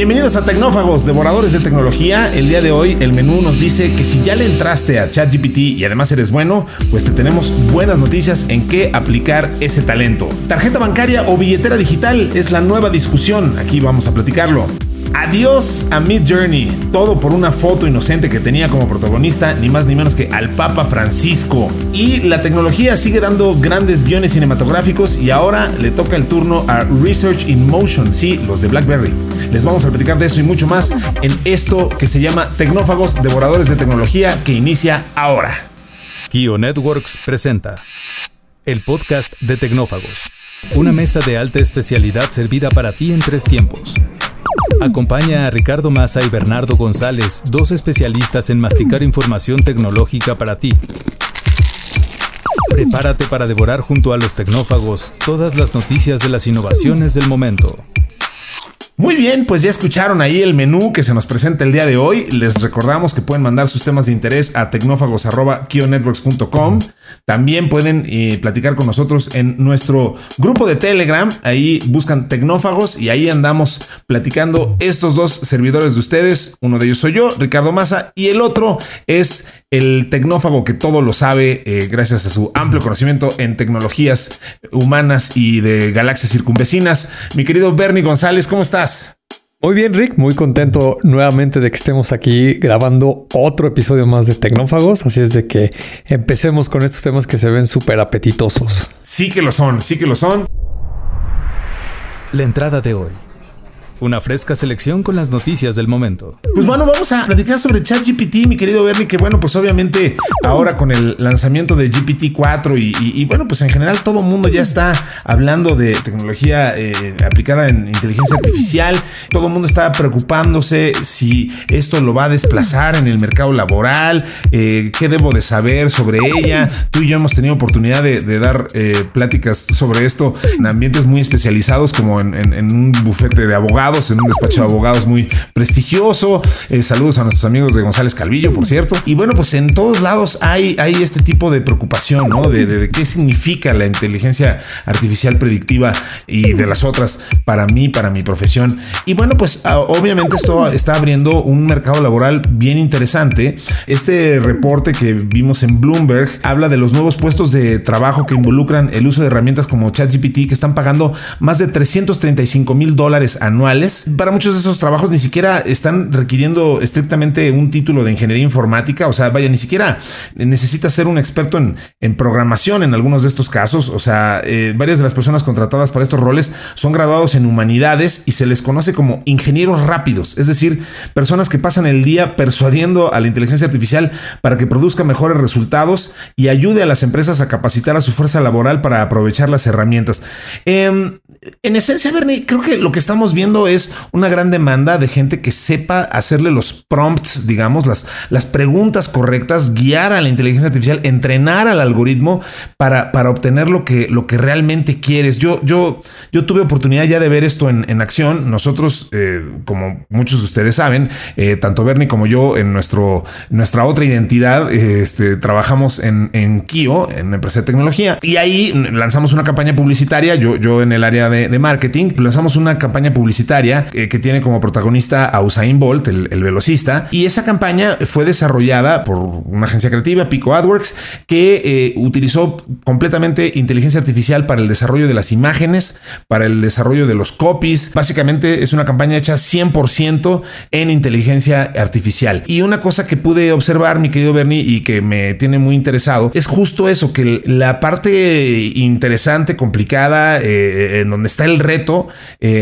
Bienvenidos a Tecnófagos, devoradores de tecnología. El día de hoy el menú nos dice que si ya le entraste a ChatGPT y además eres bueno, pues te tenemos buenas noticias en qué aplicar ese talento. Tarjeta bancaria o billetera digital es la nueva discusión. Aquí vamos a platicarlo. Adiós a Mid Journey, todo por una foto inocente que tenía como protagonista ni más ni menos que al Papa Francisco. Y la tecnología sigue dando grandes guiones cinematográficos y ahora le toca el turno a Research in Motion, sí, los de BlackBerry. Les vamos a platicar de eso y mucho más en esto que se llama Tecnófagos, Devoradores de Tecnología, que inicia ahora. Kio Networks presenta el podcast de Tecnófagos, una mesa de alta especialidad servida para ti en tres tiempos. Acompaña a Ricardo Massa y Bernardo González, dos especialistas en masticar información tecnológica para ti. Prepárate para devorar junto a los tecnófagos todas las noticias de las innovaciones del momento. Muy bien, pues ya escucharon ahí el menú que se nos presenta el día de hoy. Les recordamos que pueden mandar sus temas de interés a tecnófagos.kionetworks.com. También pueden eh, platicar con nosotros en nuestro grupo de Telegram. Ahí buscan Tecnófagos y ahí andamos platicando estos dos servidores de ustedes. Uno de ellos soy yo, Ricardo Massa, y el otro es el tecnófago que todo lo sabe eh, gracias a su amplio conocimiento en tecnologías humanas y de galaxias circunvecinas. Mi querido Bernie González, ¿cómo estás? Muy bien, Rick, muy contento nuevamente de que estemos aquí grabando otro episodio más de Tecnófagos. Así es de que empecemos con estos temas que se ven súper apetitosos. Sí que lo son, sí que lo son. La entrada de hoy. Una fresca selección con las noticias del momento. Pues bueno, vamos a platicar sobre ChatGPT, mi querido Bernie, que bueno, pues obviamente ahora con el lanzamiento de GPT-4 y, bueno, pues en general todo el mundo ya está hablando de tecnología eh, aplicada en inteligencia artificial. Todo el mundo está preocupándose si esto lo va a desplazar en el mercado laboral, eh, qué debo de saber sobre ella. Tú y yo hemos tenido oportunidad de, dar eh, pláticas sobre esto en ambientes muy especializados como en un bufete de abogados en un despacho de abogados muy prestigioso. Eh, saludos a nuestros amigos de González Calvillo, por cierto. Y bueno, pues en todos lados hay, hay este tipo de preocupación, ¿no? De, qué significa la inteligencia artificial predictiva y de las otras para mí, para mi profesión. Y bueno, pues ah, obviamente esto está abriendo un mercado laboral bien interesante. Este reporte que vimos en Bloomberg habla de los nuevos puestos de trabajo que involucran el uso de herramientas como ChatGPT que están pagando más de 335 mil dólares para muchos de esos trabajos ni siquiera están requiriendo estrictamente un título de ingeniería informática, o sea, vaya, ni siquiera necesita ser un experto en, programación en algunos de estos casos, o sea, eh, varias de las personas contratadas para estos roles son graduados en humanidades y se les conoce como ingenieros rápidos, es decir, personas que pasan el día persuadiendo a la inteligencia artificial para que produzca mejores resultados y ayude a las empresas a capacitar a su fuerza laboral para aprovechar las herramientas. Em, en esencia, Bernie, creo que lo que estamos viendo es una gran demanda de gente que sepa hacerle los prompts, digamos, las, las preguntas correctas, guiar a la inteligencia artificial, entrenar al algoritmo para, para obtener lo que, lo que realmente quieres. Yo, yo, yo tuve oportunidad ya de ver esto en, acción. Nosotros, eh, como muchos de ustedes saben, eh, tanto Bernie como yo, en nuestro, nuestra otra identidad, este, trabajamos en, en Kio, en empresa de tecnología, y ahí lanzamos una campaña publicitaria. Yo, yo en el área de, marketing, lanzamos una campaña publicitaria eh, que tiene como protagonista a Usain Bolt, el, velocista, y esa campaña fue desarrollada por una agencia creativa, Pico AdWorks, que eh, utilizó completamente inteligencia artificial para el desarrollo de las imágenes, para el desarrollo de los copies. Básicamente es una campaña hecha 100% en inteligencia artificial. Y una cosa que pude observar, mi querido Bernie, y que me tiene muy interesado, es justo eso, que la parte interesante, complicada, eh, en donde está el reto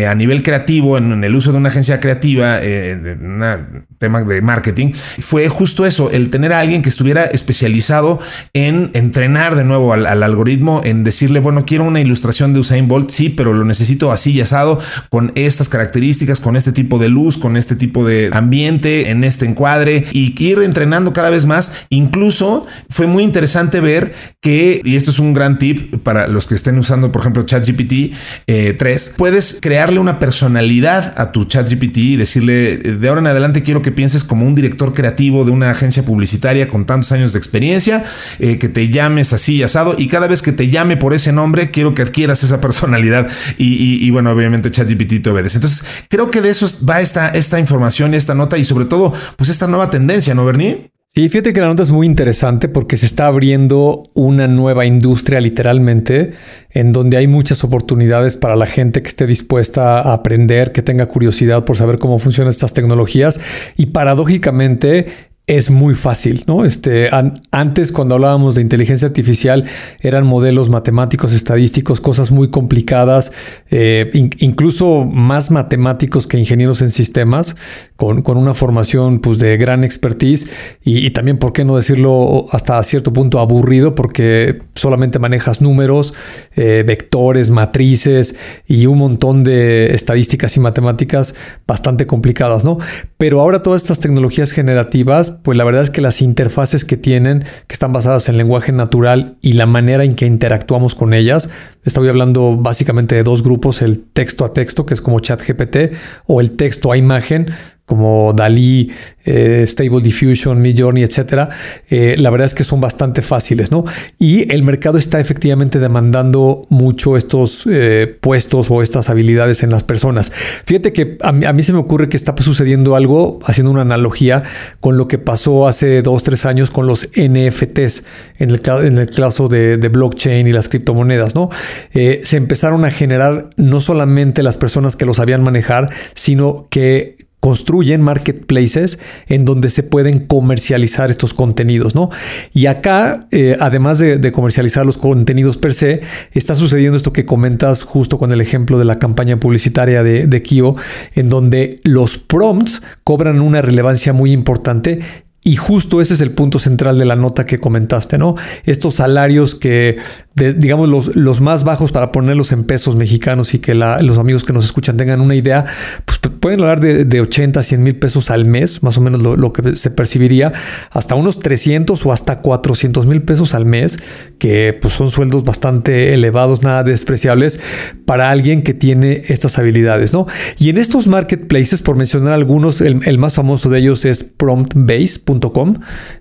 a nivel creativo, en, el uso de una agencia creativa, eh, un tema de marketing, fue justo eso, el tener a alguien que estuviera especializado en entrenar de nuevo al, algoritmo, en decirle, bueno, quiero una ilustración de Usain Bolt, sí, pero lo necesito así y asado, con estas características, con este tipo de luz, con este tipo de ambiente, en este encuadre, y ir entrenando cada vez más. Incluso fue muy interesante ver que, y esto es un gran tip para los que estén usando, por ejemplo, ChatGPT, 3, eh, puedes crearle una personalidad a tu ChatGPT y decirle, de ahora en adelante quiero que pienses como un director creativo de una agencia publicitaria con tantos años de experiencia, eh, que te llames así asado y cada vez que te llame por ese nombre, quiero que adquieras esa personalidad y, bueno, obviamente ChatGPT te obedece. Entonces, creo que de eso va esta, esta información, esta nota y sobre todo, pues esta nueva tendencia, ¿no, Bernie? Sí, fíjate que la nota es muy interesante porque se está abriendo una nueva industria literalmente en donde hay muchas oportunidades para la gente que esté dispuesta a aprender, que tenga curiosidad por saber cómo funcionan estas tecnologías. Y paradójicamente es muy fácil, ¿no? Este, antes cuando hablábamos de inteligencia artificial eran modelos matemáticos, estadísticos, cosas muy complicadas, eh, incluso más matemáticos que ingenieros en sistemas, con, una formación pues, de gran expertise y, también, ¿por qué no decirlo hasta cierto punto aburrido? Porque solamente manejas números, eh, vectores, matrices y un montón de estadísticas y matemáticas bastante complicadas, ¿no? Pero ahora todas estas tecnologías generativas pues la verdad es que las interfaces que tienen, que están basadas en lenguaje natural y la manera en que interactuamos con ellas, estoy hablando básicamente de dos grupos, el texto a texto, que es como ChatGPT, o el texto a imagen, como Dalí, eh, Stable Diffusion, Midjourney, etcétera, eh, la verdad es que son bastante fáciles, ¿no? Y el mercado está efectivamente demandando mucho estos eh, puestos o estas habilidades en las personas. Fíjate que a mí, se me ocurre que está sucediendo algo, haciendo una analogía con lo que pasó hace dos, tres años con los NFTs, en el, en el caso de, de, blockchain y las criptomonedas, ¿no? se empezaron a generar no solamente las personas que lo sabían manejar, sino que construyen marketplaces en donde se pueden comercializar estos contenidos, ¿no? Y acá, eh, además de, comercializar los contenidos per se, está sucediendo esto que comentas justo con el ejemplo de la campaña publicitaria de, de Kio, en donde los prompts cobran una relevancia muy importante y justo ese es el punto central de la nota que comentaste, ¿no? Estos salarios que, digamos, los, los, más bajos para ponerlos en pesos mexicanos y que los amigos que nos escuchan tengan una idea, pues pueden hablar de, de 80, 100 mil pesos al mes, más o menos lo, que se percibiría, hasta unos 300 o hasta 400 mil pesos al mes, que pues son sueldos bastante elevados, nada despreciables para alguien que tiene estas habilidades, ¿no? Y en estos marketplaces, por mencionar algunos, el, el más famoso de ellos es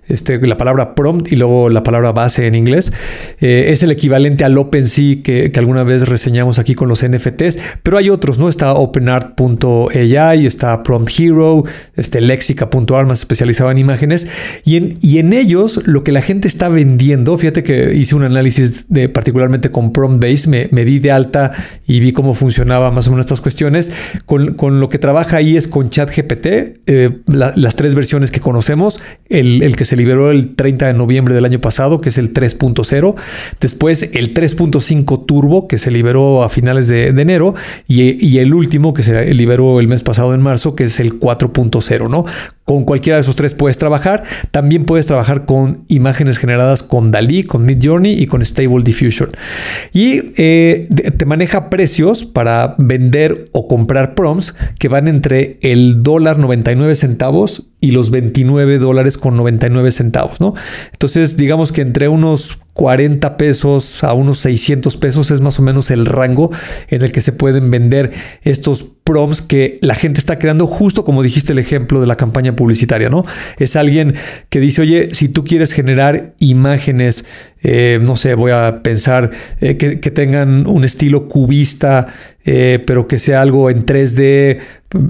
Este, la palabra prompt y luego la palabra base en inglés. Eh, es el equivalente al OpenSea que, alguna vez reseñamos aquí con los NFTs, pero hay otros, ¿no? Está OpenArt.ai, está Prompt Hero, este Lexica.art más especializado en imágenes y en, y en ellos lo que la gente está vendiendo, fíjate que hice un análisis de particularmente con Prompt Base, me, me di de alta y vi cómo funcionaba más o menos estas cuestiones. Con, con lo que trabaja ahí es con ChatGPT, eh, las tres versiones que conocemos el, que se liberó el 30 de noviembre del año pasado, que es el 3.0, después el 3.5 Turbo, que se liberó a finales de, enero, y, y, el último que se liberó el mes pasado en marzo, que es el 4.0, ¿no? Con cualquiera de esos tres puedes trabajar. También puedes trabajar con imágenes generadas con Dalí, con Midjourney y con Stable Diffusion. Y eh, te maneja precios para vender o comprar prompts que van entre el dólar 99 centavos y los 29 dólares con 99 centavos, ¿no? Entonces, digamos que entre unos 40 pesos a unos 600 pesos es más o menos el rango en el que se pueden vender estos prompts que la gente está creando justo como dijiste el ejemplo de la campaña publicitaria, ¿no? Es alguien que dice, oye, si tú quieres generar imágenes, eh, no sé, voy a pensar eh, que, tengan un estilo cubista, eh, pero que sea algo en 3D,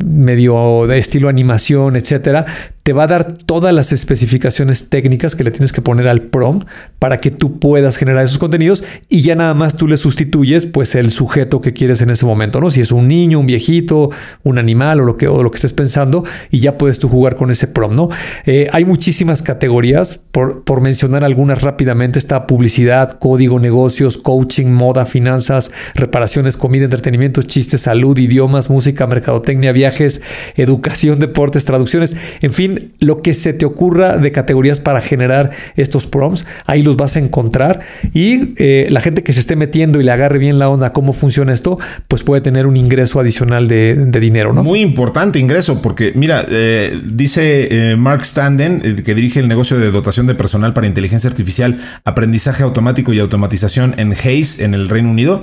medio de estilo animación, etcétera, te va a dar todas las especificaciones técnicas que le tienes que poner al prompt para que tú puedas generar esos contenidos y ya nada más tú le sustituyes pues el sujeto que quieres en ese momento, ¿no? Si es un niño, un viejito, un animal o lo que, lo que estés pensando y ya puedes tú jugar con ese prompt, ¿no? Hay muchísimas categorías, por, por mencionar algunas rápidamente, está publicidad, código, negocios, coaching, moda, finanzas, reparaciones, comida, entretenimiento, chistes, salud, idiomas, música, mercadotecnia, viajes, educación, deportes, traducciones, en fin, lo que se te ocurra de categorías para generar estos prompts, ahí los vas a encontrar y eh, la gente que se esté metiendo y le agarre bien la onda cómo funciona esto, pues puede tener un ingreso adicional de, dinero, ¿no? Muy importante ingreso, porque mira, eh, dice eh, Mark Standen, que dirige el negocio de dotación de personal para inteligencia artificial, aprendizaje automático y automatización en Hayes, en el Reino Unido,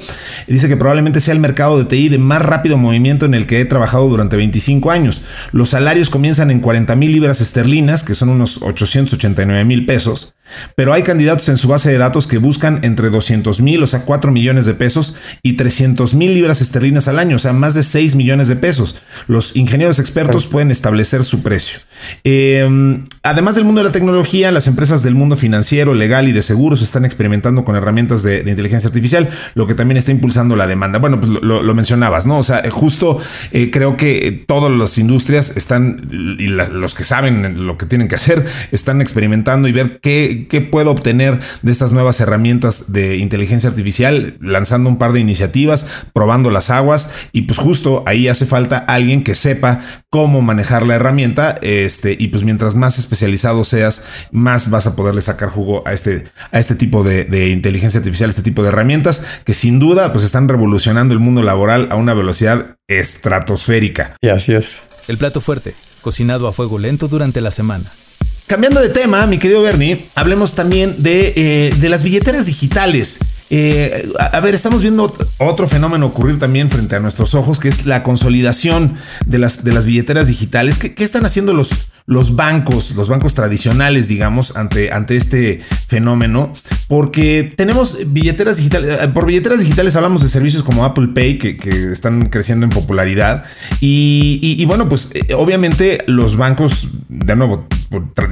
dice que probablemente sea el mercado de TI de más rápido movimiento en el que he trabajado durante 25 años. Los salarios comienzan en 40 mil libras esterlinas, que son unos 889 mil pesos, pero hay candidatos en su base de datos que buscan entre 200 mil, o sea, 4 millones de pesos, y 300 mil libras esterlinas al año, o sea, más de 6 millones de pesos. Los ingenieros expertos pueden establecer su precio. Em, además del mundo de la tecnología, las empresas del mundo financiero, legal y de seguros están experimentando con herramientas de, inteligencia artificial, lo que también está impulsando la demanda. Bueno, pues lo, mencionabas, ¿no? O sea, justo eh, creo que todas las industrias están, y los que saben lo que tienen que hacer, están experimentando y ver qué puedo obtener de estas nuevas herramientas de inteligencia artificial, lanzando un par de iniciativas, probando las aguas, y pues justo ahí hace falta alguien que sepa cómo manejar la herramienta. Este, y pues mientras más especializado seas, más vas a poderle sacar jugo a este, a este tipo de, de inteligencia artificial, este tipo de herramientas que sin duda pues están revolucionando el mundo laboral a una velocidad estratosférica. Y así es. El plato fuerte, cocinado a fuego lento durante la semana. Cambiando de tema, mi querido Bernie, hablemos también de, eh, de las billeteras digitales. Eh, a, ver, estamos viendo otro fenómeno ocurrir también frente a nuestros ojos, que es la consolidación de las, de las billeteras digitales. ¿Qué, están haciendo los, los bancos, los bancos tradicionales, digamos, ante, ante este fenómeno? Porque tenemos billeteras digitales, eh, por billeteras digitales hablamos de servicios como Apple Pay, que, están creciendo en popularidad. Y, bueno, pues eh, obviamente los bancos, de nuevo,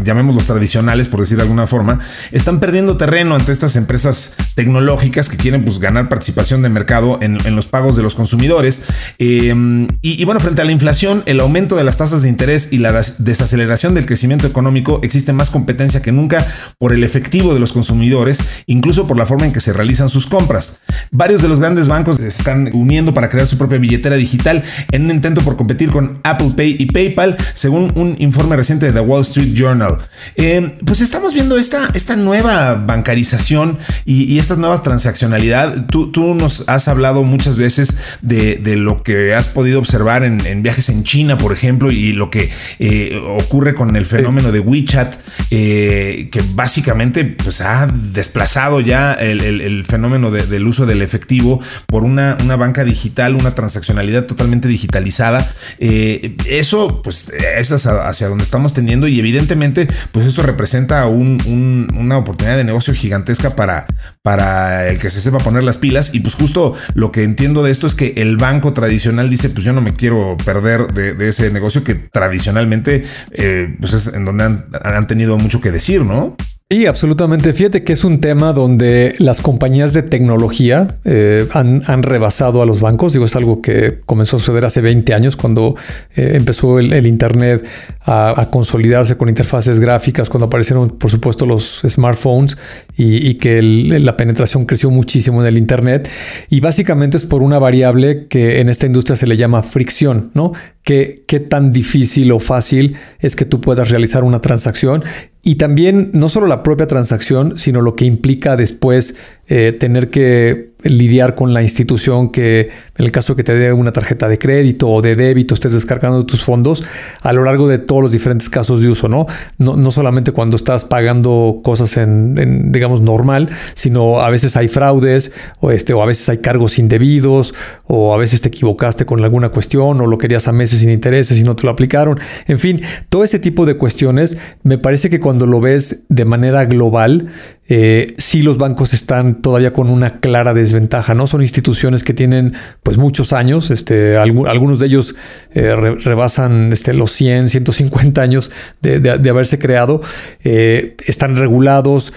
llamémoslos tradicionales, por decir de alguna forma, están perdiendo terreno ante estas empresas tecnológicas que quieren pues, ganar participación de mercado en, los pagos de los consumidores. Em, y, bueno, frente a la inflación, el aumento de las tasas de interés y la desaceleración del crecimiento económico, existe más competencia que nunca por el efectivo de los consumidores, incluso por la forma en que se realizan sus compras. Varios de los grandes bancos se están uniendo para crear su propia billetera digital en un intento por competir con Apple Pay y PayPal, según un informe reciente de The Wall Street Journal. Em, pues estamos viendo esta, esta nueva bancarización y, y estas nuevas transaccionalidad. Tú, tú nos has hablado muchas veces de, lo que has podido observar en, viajes en China, por ejemplo, y lo que eh, ocurre con el fenómeno de WeChat, eh, que básicamente pues, ha desplazado ya el, fenómeno del uso del efectivo por una, una, banca digital, una transaccionalidad totalmente digitalizada. Eh, eso, pues, es hacia, donde estamos teniendo y evidentemente, pues esto representa una oportunidad de negocio gigantesca para, para el que se sepa poner las pilas. Y pues justo lo que entiendo de esto es que el banco tradicional dice, pues yo no me quiero perder de, ese negocio que tradicionalmente eh, pues es en donde han, han tenido mucho que decir, ¿no? Sí, absolutamente. Fíjate que es un tema donde las compañías de tecnología eh, han, rebasado a los bancos. Digo, es algo que comenzó a suceder hace 20 años cuando eh, empezó el, Internet a, consolidarse con interfaces gráficas, cuando aparecieron, por supuesto, los smartphones y, que la penetración creció muchísimo en el Internet. Y básicamente es por una variable que en esta industria se le llama fricción, ¿no? ¿Qué, qué tan difícil o fácil es que tú puedas realizar una transacción. Y también no solo la propia transacción, sino lo que implica después eh, tener que lidiar con la institución que en el caso que te dé una tarjeta de crédito o de débito estés descargando tus fondos a lo largo de todos los diferentes casos de uso, ¿no? No, no solamente cuando estás pagando cosas en, digamos, normal, sino a veces hay fraudes o, este, o a veces hay cargos indebidos o a veces te equivocaste con alguna cuestión o lo querías a meses sin intereses y no te lo aplicaron. En fin, todo ese tipo de cuestiones me parece que cuando lo ves de manera global, eh, sí los bancos están todavía con una clara desventaja, ¿no? Son instituciones que tienen pues muchos años, este, algunos de ellos eh, rebasan este, los 100, 150 años de, haberse creado, eh, están regulados,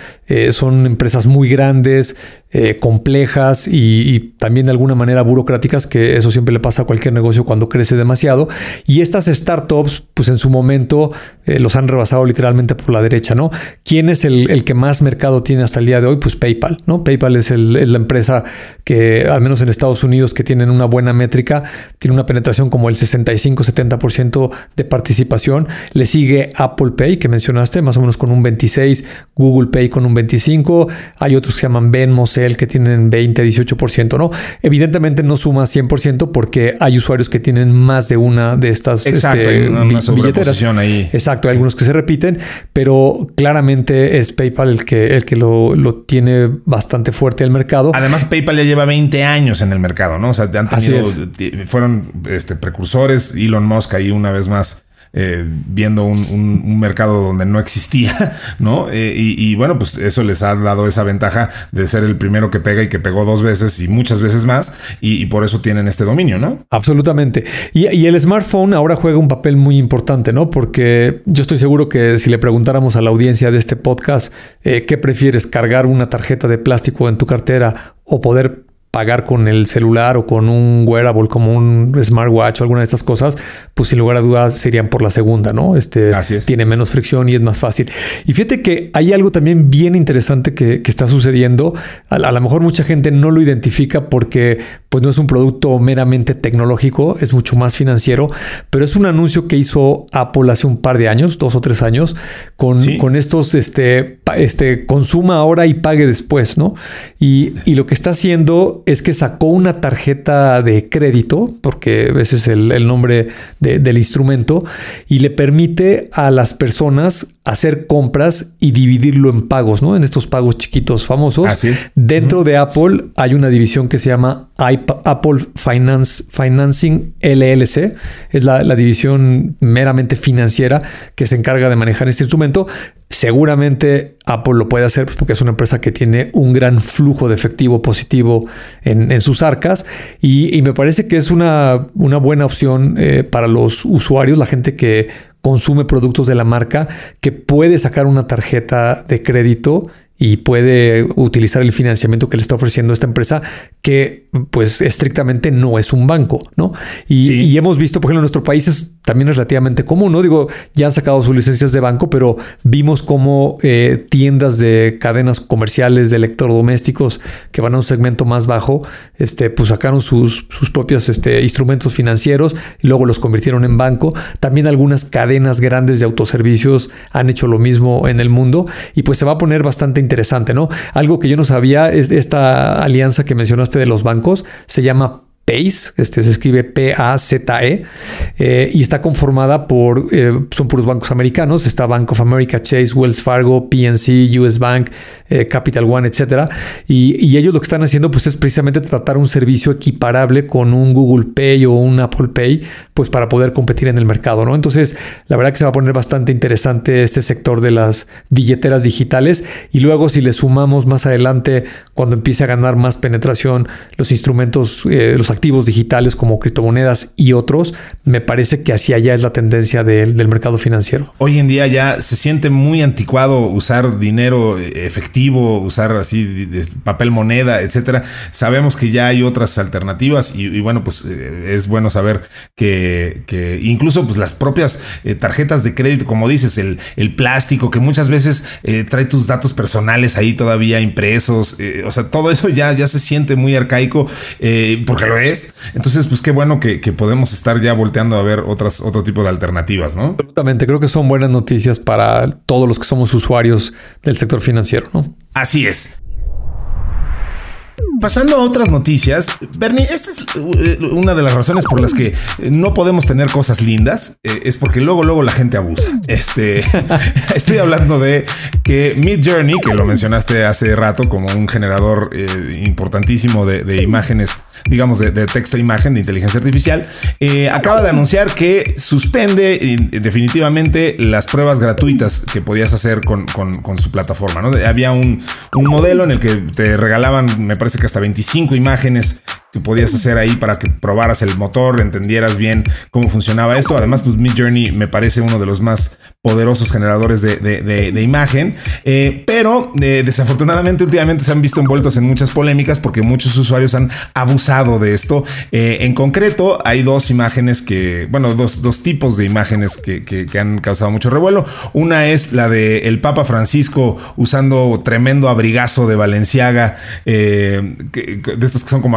son empresas muy grandes, eh, complejas y, también de alguna manera burocráticas, que eso siempre le pasa a cualquier negocio cuando crece demasiado. Y estas startups, pues en su momento eh, los han rebasado literalmente por la derecha, ¿no? ¿Quién es el, que más mercado tiene hasta el día de hoy? Pues PayPal, ¿no? PayPal es, la empresa que, al menos en Estados Unidos, que tienen una buena métrica, tiene una penetración como el 65-70% de participación. Le sigue Apple Pay, que mencionaste, más o menos con un 26, Google Pay con un 25, hay otros que se llaman Venmo, el que tienen 20, 18%, ¿no? Evidentemente no suma 100% porque hay usuarios que tienen más de una de estas Exacto, este, una, billeteras. Ahí. Exacto, hay algunos que se repiten, pero claramente es PayPal el que, el que lo, tiene bastante fuerte el mercado. Además, PayPal ya lleva 20 años en el mercado, ¿no? O sea, han tenido, fueron este, precursores, Elon Musk ahí una vez más eh, viendo un, mercado donde no existía, ¿no? Eh, y, bueno, pues eso les ha dado esa ventaja de ser el primero que pega y que pegó dos veces y muchas veces más, y, por eso tienen este dominio, ¿no? Absolutamente. Y, el smartphone ahora juega un papel muy importante, ¿no? Porque yo estoy seguro que si le preguntáramos a la audiencia de este podcast, eh, ¿qué prefieres, cargar una tarjeta de plástico en tu cartera o poder pagar con el celular o con un wearable como un smartwatch o alguna de estas cosas, pues sin lugar a dudas serían por la segunda, ¿no? Este tiene menos fricción y es más fácil. Y fíjate que hay algo también bien interesante que, está sucediendo. A, lo mejor mucha gente no lo identifica porque pues no es un producto meramente tecnológico, es mucho más financiero, pero es un anuncio que hizo Apple hace un par de años, dos o tres años, con, con estos, este, este, consuma ahora y pague después, ¿no? Y, y lo que está haciendo es que sacó una tarjeta de crédito, porque ese es el, nombre del instrumento, y le permite a las personas hacer compras y dividirlo en pagos, ¿no? En estos pagos chiquitos famosos. Así es. Dentro de Apple hay una división que se llama Apple Finance, Financing LLC. Es la, la división meramente financiera que se encarga de manejar este instrumento. Seguramente Apple lo puede hacer porque es una empresa que tiene un gran flujo de efectivo positivo en, sus arcas y, me parece que es una, una buena opción eh, para los usuarios, la gente que consume productos de la marca, que puede sacar una tarjeta de crédito y puede utilizar el financiamiento que le está ofreciendo esta empresa que pues estrictamente no es un banco, ¿no? Y, hemos visto, por ejemplo, en nuestro país es, también es relativamente común, ¿no? Digo, ya han sacado sus licencias de banco, pero vimos cómo eh, tiendas de cadenas comerciales de electrodomésticos que van a un segmento más bajo, este, pues sacaron sus, sus propios este, instrumentos financieros y luego los convirtieron en banco. También algunas cadenas grandes de autoservicios han hecho lo mismo en el mundo y pues se va a poner bastante interesante, ¿no? Algo que yo no sabía es esta alianza que mencionaste de los bancos, se llama PACE, este se escribe P-A-Z-E, eh, y está conformada por, eh, son puros bancos americanos, está Bank of America, Chase, Wells Fargo, PNC, US Bank, eh, Capital One, etc. Y, ellos lo que están haciendo pues es precisamente tratar un servicio equiparable con un Google Pay o un Apple Pay, pues para poder competir en el mercado, ¿no? Entonces, la verdad que se va a poner bastante interesante este sector de las billeteras digitales y luego si le sumamos más adelante, cuando empiece a ganar más penetración los instrumentos, los activos digitales como criptomonedas y otros, me parece que hacia allá es la tendencia del mercado financiero. Hoy en día ya se siente muy anticuado usar dinero efectivo, usar así papel moneda, etcétera. Sabemos que ya hay otras alternativas y, bueno, pues eh, es bueno saber que, incluso pues las propias eh, tarjetas de crédito, como dices, el, el plástico que muchas veces eh, trae tus datos personales ahí todavía impresos, o sea, todo eso ya, ya se siente muy arcaico porque lo es entonces, pues qué bueno que, podemos estar ya volteando a ver otras, otro tipo de alternativas, ¿no? Absolutamente, creo que son buenas noticias para todos los que somos usuarios del sector financiero, ¿no? Así es. Pasando a otras noticias, Bernie, esta es eh, una de las razones por las que no podemos tener cosas lindas, eh, es porque luego, luego la gente abusa. Este, estoy hablando de que Mid Journey, que lo mencionaste hace rato como un generador eh, importantísimo de, imágenes, digamos, de, texto e imagen, de inteligencia artificial, acaba de anunciar que suspende definitivamente las pruebas gratuitas que podías hacer con, su plataforma. ¿no? Había un, un modelo en el que te regalaban, me parece que hasta 25 imágenes que podías hacer ahí para que probaras el motor, entendieras bien cómo funcionaba esto. Además, pues Mid Journey me parece uno de los más poderosos generadores de, imagen. Eh, pero eh, desafortunadamente últimamente se han visto envueltos en muchas polémicas porque muchos usuarios han abusado de esto. Eh, en concreto, hay dos imágenes que, bueno, dos, tipos de imágenes que, han causado mucho revuelo. Una es la de el Papa Francisco usando tremendo abrigazo de Valenciaga, de estos que son como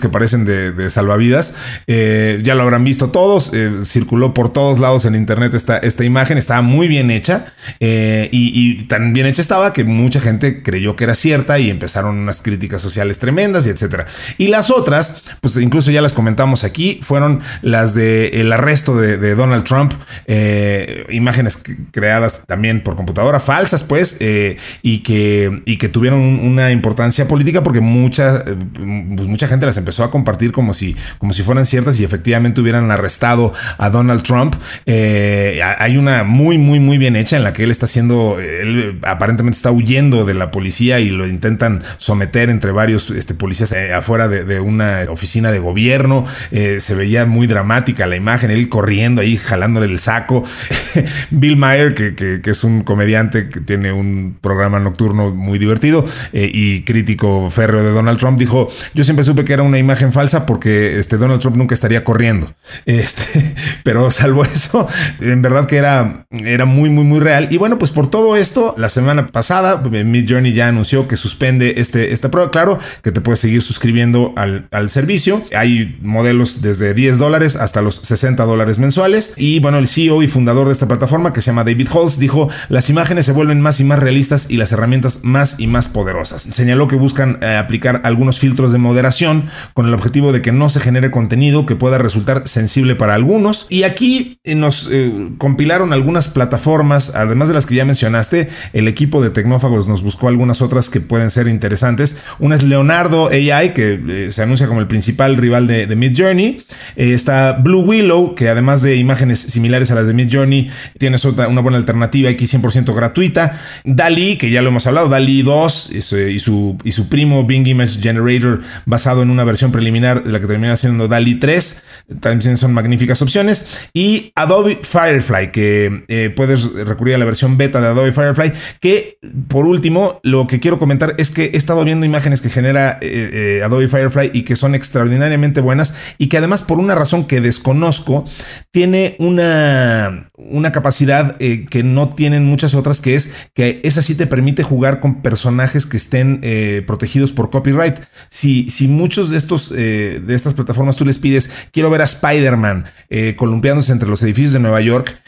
que parecen de, salvavidas. ya lo habrán visto todos. circuló por todos lados en internet esta, esta imagen. Está muy bien hecha eh, y, tan bien hecha estaba que mucha gente creyó que era cierta y empezaron unas críticas sociales tremendas etcétera. Y las otras, pues incluso ya las comentamos aquí, fueron las de el arresto de, Donald Trump, eh, imágenes creadas también por computadora, falsas pues, eh, y, que, y que tuvieron una importancia política porque mucha, pues, mucha gente las empezó a compartir como si, como si fueran ciertas y efectivamente hubieran arrestado a Donald Trump. hay una muy muy, muy, bien hecha en la que él está haciendo, él aparentemente está huyendo de la policía y lo intentan someter entre varios este, policías eh, afuera de, una oficina de gobierno. Eh, se veía muy dramática la imagen, él corriendo ahí, jalándole el saco. Bill Maher, que, es un comediante que tiene un programa nocturno muy divertido eh, y crítico férreo de Donald Trump, dijo, yo siempre supe que era una imagen falsa porque este, Donald Trump nunca estaría corriendo. Este, pero salvo eso, en verdad que era era muy, muy, muy real. Y bueno, pues por todo esto, la semana pasada, eh, Mid Journey ya anunció que suspende este, esta prueba. Claro que te puedes seguir suscribiendo al, servicio. Hay modelos desde 10 dólares hasta los 60 dólares mensuales. Y bueno, el CEO y fundador de esta plataforma, que se llama David Halls, dijo: las imágenes se vuelven más y más realistas y las herramientas más y más poderosas. Señaló que buscan eh, aplicar algunos filtros de moderación con el objetivo de que no se genere contenido que pueda resultar sensible para algunos. Y aquí eh, nos compilaron algunas plataformas, además de las que ya mencionaste, el equipo de tecnófagos nos buscó algunas otras que pueden ser interesantes. Una es Leonardo AI, que eh, se anuncia como el principal rival de, Mid Journey. Eh, está Blue Willow, que además de imágenes similares a las de Mid Journey, tiene una buena alternativa aquí 100% gratuita. DALI, que ya lo hemos hablado, DALI 2 y su, y su, primo Bing Image Generator, basado en una versión preliminar de la que termina siendo DALI 3. También son magníficas opciones. Y Adobe Firefly, que eh, puedes recurrir a la versión beta de Adobe Firefly. Que por último, lo que quiero comentar es que he estado viendo imágenes que genera eh, eh, Adobe Firefly y que son extraordinariamente buenas y que además por una razón que desconozco, tiene una, una capacidad que no tienen muchas otras, que es que esa sí te permite jugar con personajes que estén protegidos por copyright. Si, si muchos de estos de estas plataformas tú les pides, quiero ver a Spider-Man columpiándose entre los edificios de Nueva York,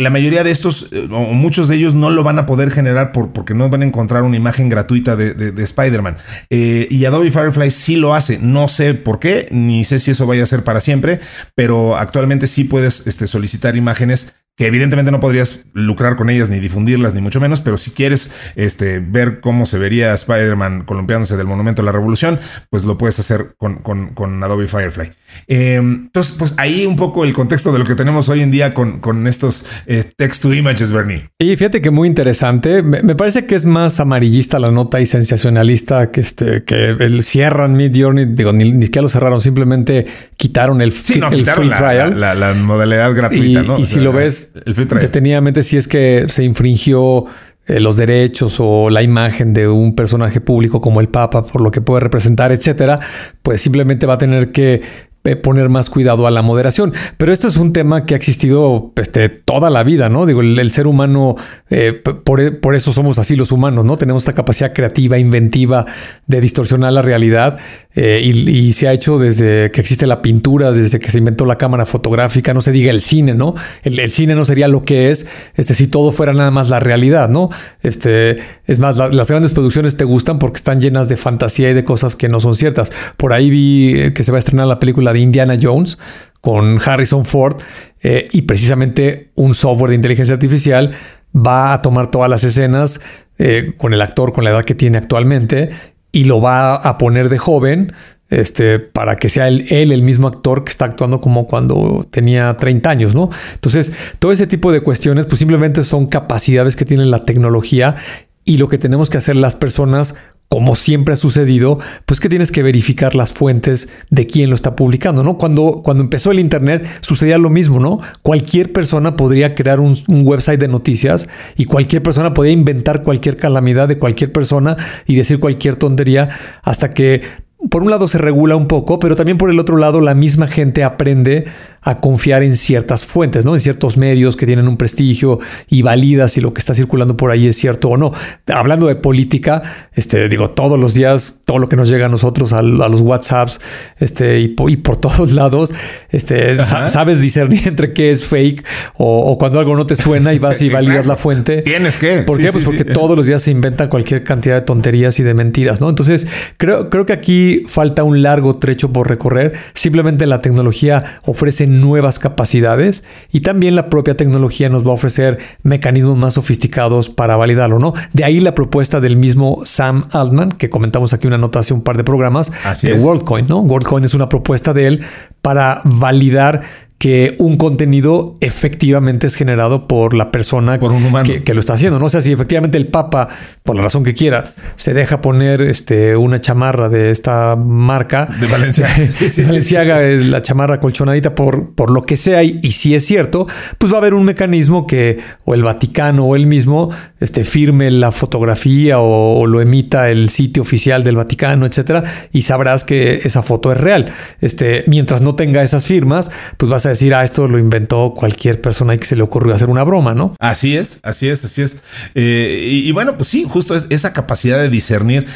la mayoría de estos, eh, o muchos de ellos, no lo van a poder generar por, porque no van a encontrar una imagen gratuita de, Spider-Man. Eh, y Adobe Firefly sí lo hace. No sé por qué, ni sé si eso vaya a ser para siempre, pero actualmente sí puedes este, solicitar imágenes que evidentemente no podrías lucrar con ellas ni difundirlas, ni mucho menos, pero si quieres este, ver cómo se vería Spider-Man columpiándose del Monumento de la Revolución, pues lo puedes hacer con, Adobe Firefly. Em, entonces, pues ahí un poco el contexto de lo que tenemos hoy en día con, con estos eh, text to images, Bernie. Y fíjate que muy interesante. Me, parece que es más amarillista la nota y sensacionalista que este que el cierran Mid Journey. Digo, ni, siquiera lo cerraron, simplemente quitaron el, free trial. La, modalidad gratuita, ¿no? Y si lo ves detenidamente si es que se infringió eh, los derechos o la imagen de un personaje público como el Papa por lo que puede representar, etcétera, pues simplemente va a tener que eh, poner más cuidado a la moderación. Pero esto es un tema que ha existido este, toda la vida, ¿no? Digo, el, ser humano, eh, por, eso somos así los humanos, ¿no? Tenemos esta capacidad creativa, inventiva de distorsionar la realidad eh, y, se ha hecho desde que existe la pintura, desde que se inventó la cámara fotográfica, no se diga el cine, ¿no? El, cine no sería lo que es este, si todo fuera nada más la realidad, ¿no? Este, es más, las grandes producciones te gustan porque están llenas de fantasía y de cosas que no son ciertas. Por ahí vi que se va a estrenar la película de Indiana Jones con Harrison Ford eh, y precisamente un software de inteligencia artificial va a tomar todas las escenas eh, con el actor con la edad que tiene actualmente y lo va a poner de joven este, para que sea él, el mismo actor que está actuando como cuando tenía 30 años, ¿no? Entonces, todo ese tipo de cuestiones, pues simplemente son capacidades que tiene la tecnología y lo que tenemos que hacer las personas como siempre ha sucedido, pues que tienes que verificar las fuentes de quién lo está publicando, ¿no? Cuando, cuando empezó el Internet sucedía lo mismo, ¿no? Cualquier persona podría crear un, un, website de noticias y cualquier persona podía inventar cualquier calamidad de cualquier persona y decir cualquier tontería hasta que por un lado se regula un poco, pero también por el otro lado la misma gente aprende a confiar en ciertas fuentes, ¿no? En ciertos medios que tienen un prestigio y valida si lo que está circulando por ahí es cierto o no. Hablando de política, este, digo, todos los días, todo lo que nos llega a nosotros, a, los WhatsApps, este, y, por todos lados, este, sabes discernir entre qué es fake o, cuando algo no te suena y vas y validas la fuente. Tienes que. ¿Por qué? Pues porque todos los días se inventa cualquier cantidad de tonterías y de mentiras, ¿no? Entonces, creo, creo que aquí falta un largo trecho por recorrer. Simplemente la tecnología ofrece nuevas capacidades y también la propia tecnología nos va a ofrecer mecanismos más sofisticados para validarlo, ¿no? De ahí la propuesta del mismo Sam Altman, que comentamos aquí una nota hace un par de programas, de WorldCoin, ¿no? WorldCoin es una propuesta de él para validar que un contenido efectivamente es generado por la persona Que, lo está haciendo. No o sea si efectivamente el Papa, por la razón que quiera, se deja poner este, una chamarra de esta marca. De Valenciaga. sí, sí, Valenciaga es la chamarra colchonadita por, por lo que sea. Y, si es cierto, pues va a haber un mecanismo que o el Vaticano o él mismo este, firme la fotografía o, lo emita el sitio oficial del Vaticano, etcétera, y sabrás que esa foto es real. Este, mientras no tenga esas firmas, pues vas a decir, ah, esto lo inventó cualquier persona y que se le ocurrió hacer una broma, ¿no? Así es, así es, así es. Eh, y, y, bueno, pues sí, justo es esa capacidad de discernir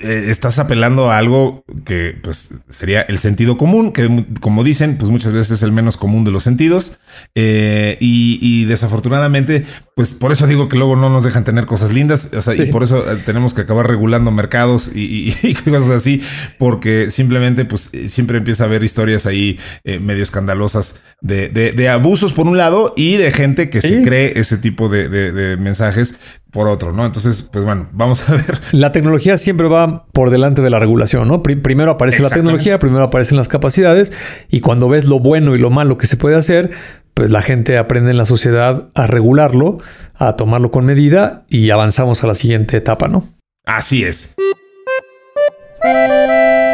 eh, estás apelando a algo que pues sería el sentido común, que como dicen, pues muchas veces es el menos común de los sentidos. Eh, y, desafortunadamente, pues por eso digo que luego no nos dejan tener cosas lindas. O sea, y por eso eh, tenemos que acabar regulando mercados y, cosas así, porque simplemente, pues siempre empieza a haber historias ahí medio escandalosas de, abusos por un lado y de gente que se cree ese tipo de mensajes por otro, ¿no? Entonces, pues bueno, vamos a ver. La tecnología siempre va por delante de la regulación, ¿no? primero aparece la tecnología, primero aparecen las capacidades y cuando ves lo bueno y lo malo que se puede hacer, pues la gente aprende en la sociedad a regularlo, a tomarlo con medida y avanzamos a la siguiente etapa, ¿no? Así es.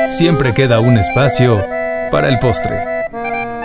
Siempre queda un espacio para el postre.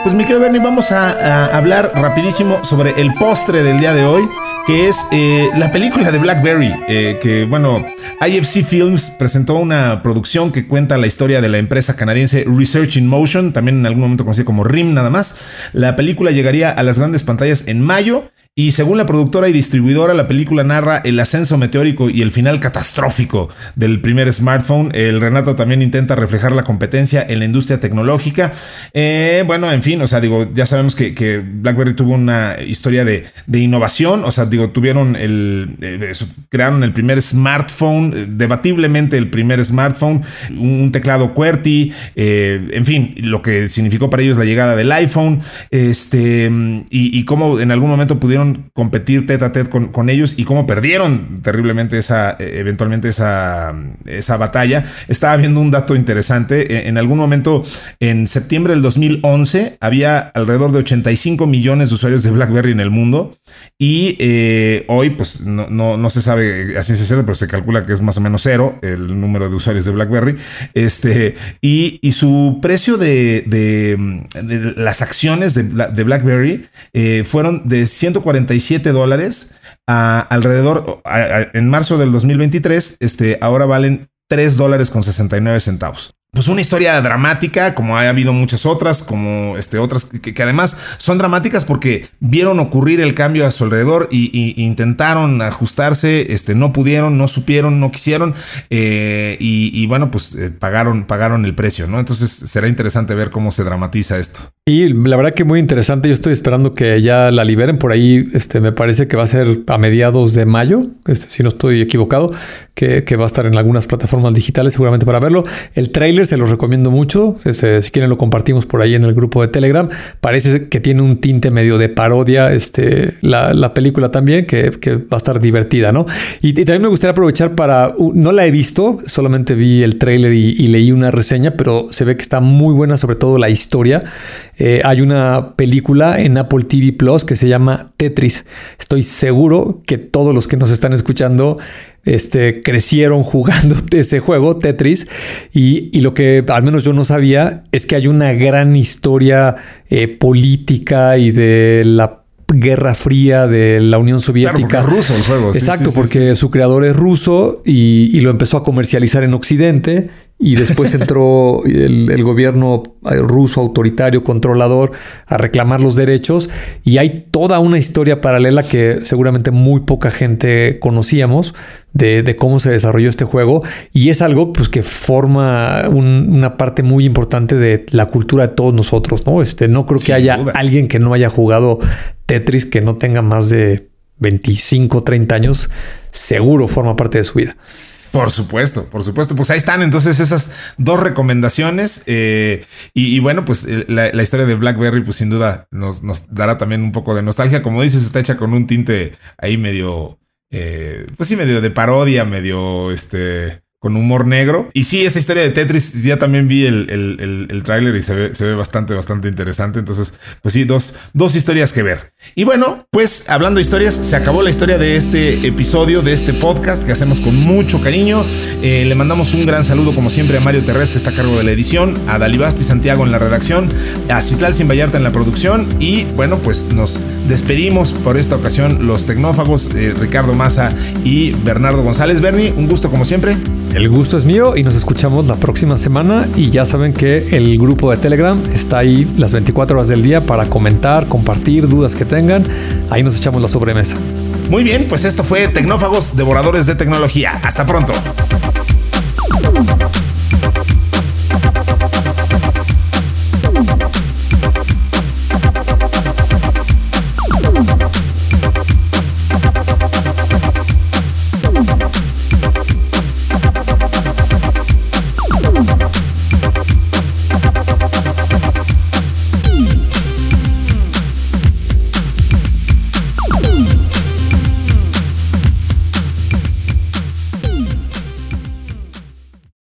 Pues mi querido Bernie, vamos a hablar rapidísimo sobre el postre del día de hoy que es eh, la película de Blackberry, eh, que bueno, IFC Films presentó una producción que cuenta la historia de la empresa canadiense Research in Motion, también en algún momento conocida como RIM nada más. La película llegaría a las grandes pantallas en mayo y según la productora y distribuidora, la película narra el ascenso meteórico y el final catastrófico del primer smartphone. El Renato también intenta reflejar la competencia en la industria tecnológica. Eh, bueno, en fin, o sea, digo, ya sabemos que, BlackBerry tuvo una historia de, innovación. O sea, digo, tuvieron el. Eh, crearon el primer smartphone, eh, debatiblemente el primer smartphone, un teclado QWERTY, en fin, lo que significó para ellos la llegada del iPhone. Este, y, y cómo en algún momento pudieron competir tete a tete con, ellos y cómo perdieron terriblemente esa, e, eventualmente esa, esa batalla. Estaba viendo un dato interesante. E, en algún momento, en septiembre del 2011, había alrededor de 85 millones de usuarios de BlackBerry en el mundo. Y eh, hoy, pues no, no, se sabe así se sabe, pero se calcula que es más o menos cero el número de usuarios de BlackBerry. Este, y, su precio de, las acciones de, BlackBerry eh, fueron de 140 47 dólares a alrededor, en marzo del 2023, este, ahora valen 3 dólares con 69 centavos pues una historia dramática, como ha habido muchas otras, como este, otras que, además son dramáticas porque vieron ocurrir el cambio a su alrededor y, intentaron ajustarse, este, no pudieron, no supieron, no quisieron eh, y, bueno, pues eh, pagaron, pagaron el precio, ¿no? Entonces será interesante ver cómo se dramatiza esto. Y la verdad que muy interesante. Yo estoy esperando que ya la liberen por ahí. Este, me parece que va a ser a mediados de mayo, este, si no estoy equivocado, que, que va a estar en algunas plataformas digitales seguramente para verlo. El trailer se los recomiendo mucho. Este, si quieren lo compartimos por ahí en el grupo de Telegram. Parece que tiene un tinte medio de parodia este, la, película también, que, va a estar divertida, ¿no? Y, también me gustaría aprovechar para... no la he visto, solamente vi el trailer y, leí una reseña, pero se ve que está muy buena, sobre todo la historia. Eh, hay una película en Apple TV Plus que se llama Tetris. Estoy seguro que todos los que nos están escuchando este, crecieron jugando ese juego, Tetris, y, y, lo que al menos yo no sabía es que hay una gran historia eh, política y de la Guerra Fría de la Unión Soviética. Claro, ruso el juego. Exacto, porque su creador es ruso y, y, lo empezó a comercializar en Occidente y después entró el, el, gobierno ruso autoritario, controlador, a reclamar los derechos y hay toda una historia paralela que seguramente muy poca gente conocíamos de, de cómo se desarrolló este juego y es algo pues que forma un, una parte muy importante de la cultura de todos nosotros, ¿no? Este, no creo que Sin haya duda. alguien que no haya jugado Tetris que no tenga más de 25, 30 años, seguro forma parte de su vida. Por supuesto, por supuesto. Pues ahí están entonces esas dos recomendaciones. Eh, y, bueno, pues la, la, historia de Blackberry, pues sin duda nos, nos, dará también un poco de nostalgia. Como dices, está hecha con un tinte ahí medio, eh, pues sí, medio de parodia, medio este con humor negro. Y sí, esta historia de Tetris, ya también vi el, el, el, tráiler y se ve, se ve bastante, bastante interesante. Entonces, pues sí, dos, dos historias que ver. Y bueno, pues hablando de historias, se acabó la historia de este episodio, de este podcast que hacemos con mucho cariño. Eh, le mandamos un gran saludo, como siempre, a Mario Terrestre, que está a cargo de la edición, a Dalibasti Santiago en la redacción, a Citlal Sin Vallarta en la producción. Y bueno, pues nos despedimos por esta ocasión los tecnófagos, eh, Ricardo Maza y Bernardo González. Bernie, un gusto como siempre. El gusto es mío y nos escuchamos la próxima semana y ya saben que el grupo de Telegram está ahí las 24 horas del día para comentar, compartir dudas que tengan. Ahí nos echamos la sobremesa. Muy bien, pues esto fue Tecnófagos, Devoradores de Tecnología. Hasta pronto.